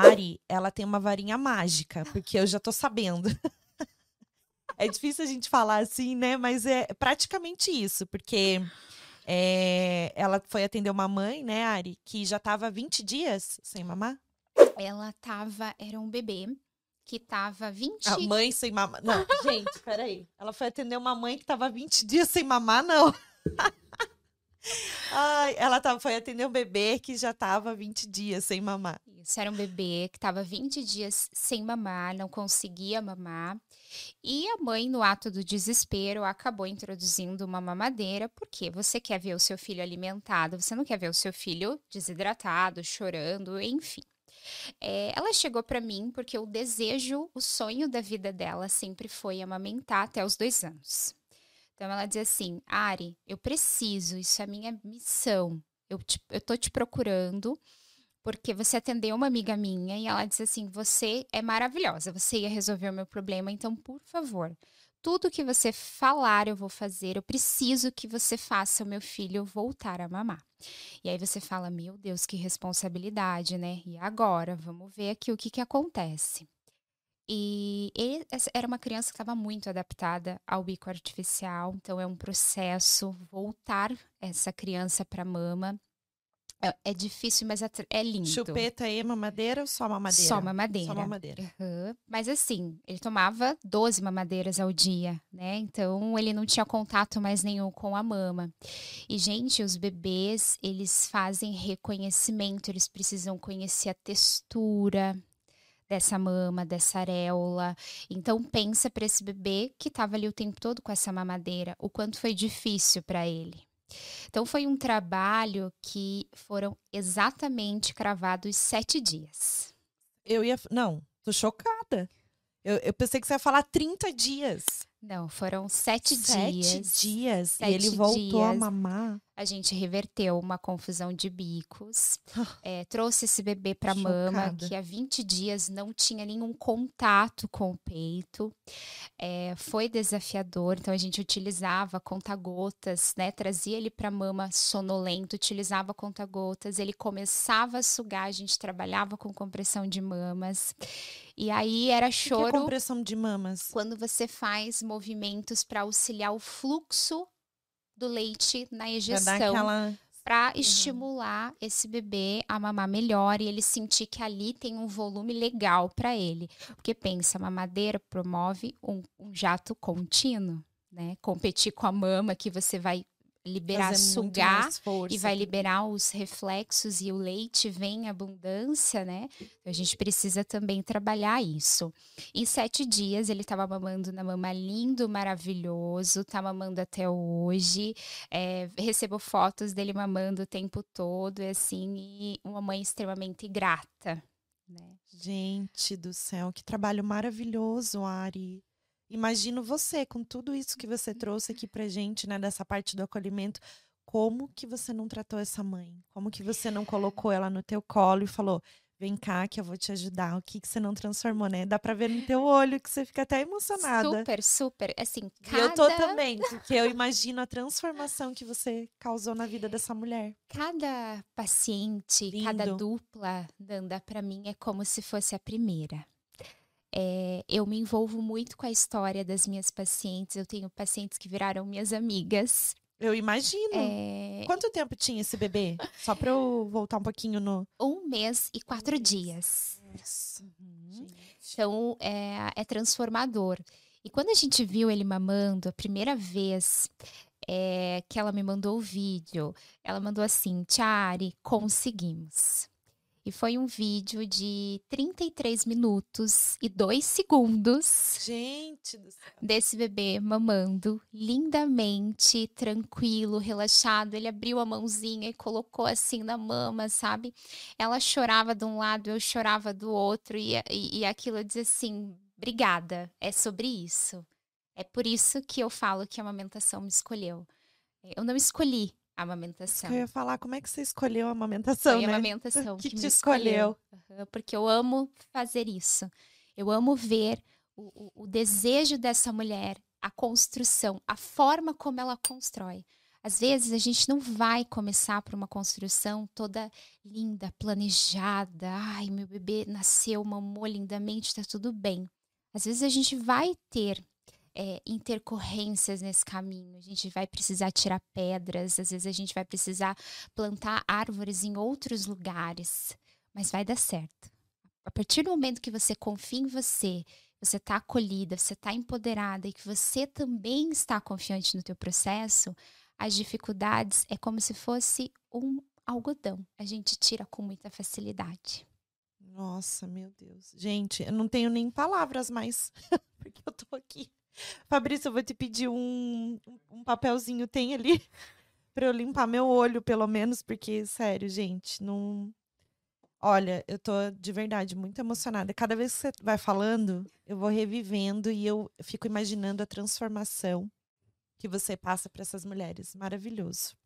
Ari, ela tem uma varinha mágica, porque eu já tô sabendo. é difícil a gente falar assim, né? Mas é praticamente isso, porque é, ela foi atender uma mãe, né, Ari, que já tava 20 dias sem mamar. Ela tava, era um bebê que tava 20 A mãe sem mamar. Não, gente, peraí. Ela foi atender uma mãe que tava 20 dias sem mamar, não. Ai, ela tava, foi atender um bebê que já tava 20 dias sem mamar. Isso, era um bebê que estava 20 dias sem mamar, não conseguia mamar. E a mãe, no ato do desespero, acabou introduzindo uma mamadeira, porque você quer ver o seu filho alimentado, você não quer ver o seu filho desidratado, chorando, enfim. É, ela chegou para mim porque o desejo, o sonho da vida dela sempre foi amamentar até os dois anos. Então ela diz assim: Ari, eu preciso, isso é minha missão. Eu, te, eu tô te procurando porque você atendeu uma amiga minha e ela disse assim: Você é maravilhosa, você ia resolver o meu problema, então, por favor, tudo que você falar eu vou fazer, eu preciso que você faça o meu filho voltar a mamar. E aí você fala: Meu Deus, que responsabilidade, né? E agora? Vamos ver aqui o que, que acontece. E ele era uma criança que estava muito adaptada ao bico artificial, então é um processo voltar essa criança para mama. É, é, difícil, mas é, é, lindo. Chupeta e mamadeira ou só mamadeira? Só mamadeira. Só mamadeira. Uhum. Mas assim, ele tomava 12 mamadeiras ao dia, né? Então ele não tinha contato mais nenhum com a mama. E, gente, os bebês, eles fazem reconhecimento, eles precisam conhecer a textura, dessa mama, dessa areola. Então pensa para esse bebê que estava ali o tempo todo com essa mamadeira, o quanto foi difícil para ele. Então foi um trabalho que foram exatamente cravados sete dias. Eu ia. Não, tô chocada. Eu, eu pensei que você ia falar 30 dias. Não, foram sete, sete dias. dias. Sete e ele voltou dias. a mamar. A gente reverteu uma confusão de bicos. é, trouxe esse bebê para mama, que há 20 dias não tinha nenhum contato com o peito. É, foi desafiador, então a gente utilizava conta-gotas, né? Trazia ele para mama sonolento, utilizava conta-gotas. Ele começava a sugar, a gente trabalhava com compressão de mamas. E aí era choro. O que é compressão de mamas? Quando você faz movimentos para auxiliar o fluxo do leite na ejeção. Aquela... Para uhum. estimular esse bebê a mamar melhor e ele sentir que ali tem um volume legal para ele. Porque pensa, a mamadeira promove um, um jato contínuo, né? Competir com a mama que você vai liberar, sugar e vai liberar os reflexos e o leite vem em abundância, né? Então, a gente precisa também trabalhar isso. Em sete dias ele estava mamando na mama lindo, maravilhoso, tá mamando até hoje. É, recebo fotos dele mamando o tempo todo, e assim, e uma mãe extremamente grata. Né? Gente do céu, que trabalho maravilhoso, Ari. Imagino você, com tudo isso que você trouxe aqui pra gente, né, dessa parte do acolhimento, como que você não tratou essa mãe? Como que você não colocou ela no teu colo e falou: "Vem cá que eu vou te ajudar". O que que você não transformou, né? Dá para ver no teu olho que você fica até emocionada. Super, super. Assim, cada... Eu tô também, porque eu imagino a transformação que você causou na vida dessa mulher. Cada paciente, Lindo. cada dupla, Danda, para mim é como se fosse a primeira. É, eu me envolvo muito com a história das minhas pacientes. Eu tenho pacientes que viraram minhas amigas. Eu imagino. É... Quanto tempo tinha esse bebê? Só para eu voltar um pouquinho no. Um mês e quatro dias. Nossa. Uhum. Então é, é, transformador. E quando a gente viu ele mamando a primeira vez é, que ela me mandou o vídeo, ela mandou assim: Tiari, conseguimos. E foi um vídeo de 33 minutos e 2 segundos. Gente do céu. Desse bebê mamando lindamente, tranquilo, relaxado. Ele abriu a mãozinha e colocou assim na mama, sabe? Ela chorava de um lado, eu chorava do outro. E, e, e aquilo dizia assim: obrigada, é sobre isso. É por isso que eu falo que a amamentação me escolheu. Eu não escolhi a amamentação. Eu ia falar, como é que você escolheu a amamentação, Foi né? a amamentação que, que, te me escolheu. escolheu. Uhum, porque eu amo fazer isso. Eu amo ver o, o, o, desejo dessa mulher, a construção, a forma como ela constrói. Às vezes a gente não vai começar por uma construção toda linda, planejada. Ai, meu bebê nasceu, mamou lindamente, está tudo bem. Às vezes a gente vai ter é, intercorrências nesse caminho. A gente vai precisar tirar pedras, às vezes a gente vai precisar plantar árvores em outros lugares, mas vai dar certo. A partir do momento que você confia em você, você está acolhida, você está empoderada e que você também está confiante no teu processo, as dificuldades é como se fosse um algodão. A gente tira com muita facilidade. Nossa, meu Deus. Gente, eu não tenho nem palavras mais, porque eu tô aqui. Fabrício, eu vou te pedir um, um papelzinho, tem ali, para eu limpar meu olho, pelo menos, porque, sério, gente, não. Olha, eu tô de verdade muito emocionada. Cada vez que você vai falando, eu vou revivendo e eu fico imaginando a transformação que você passa para essas mulheres. Maravilhoso.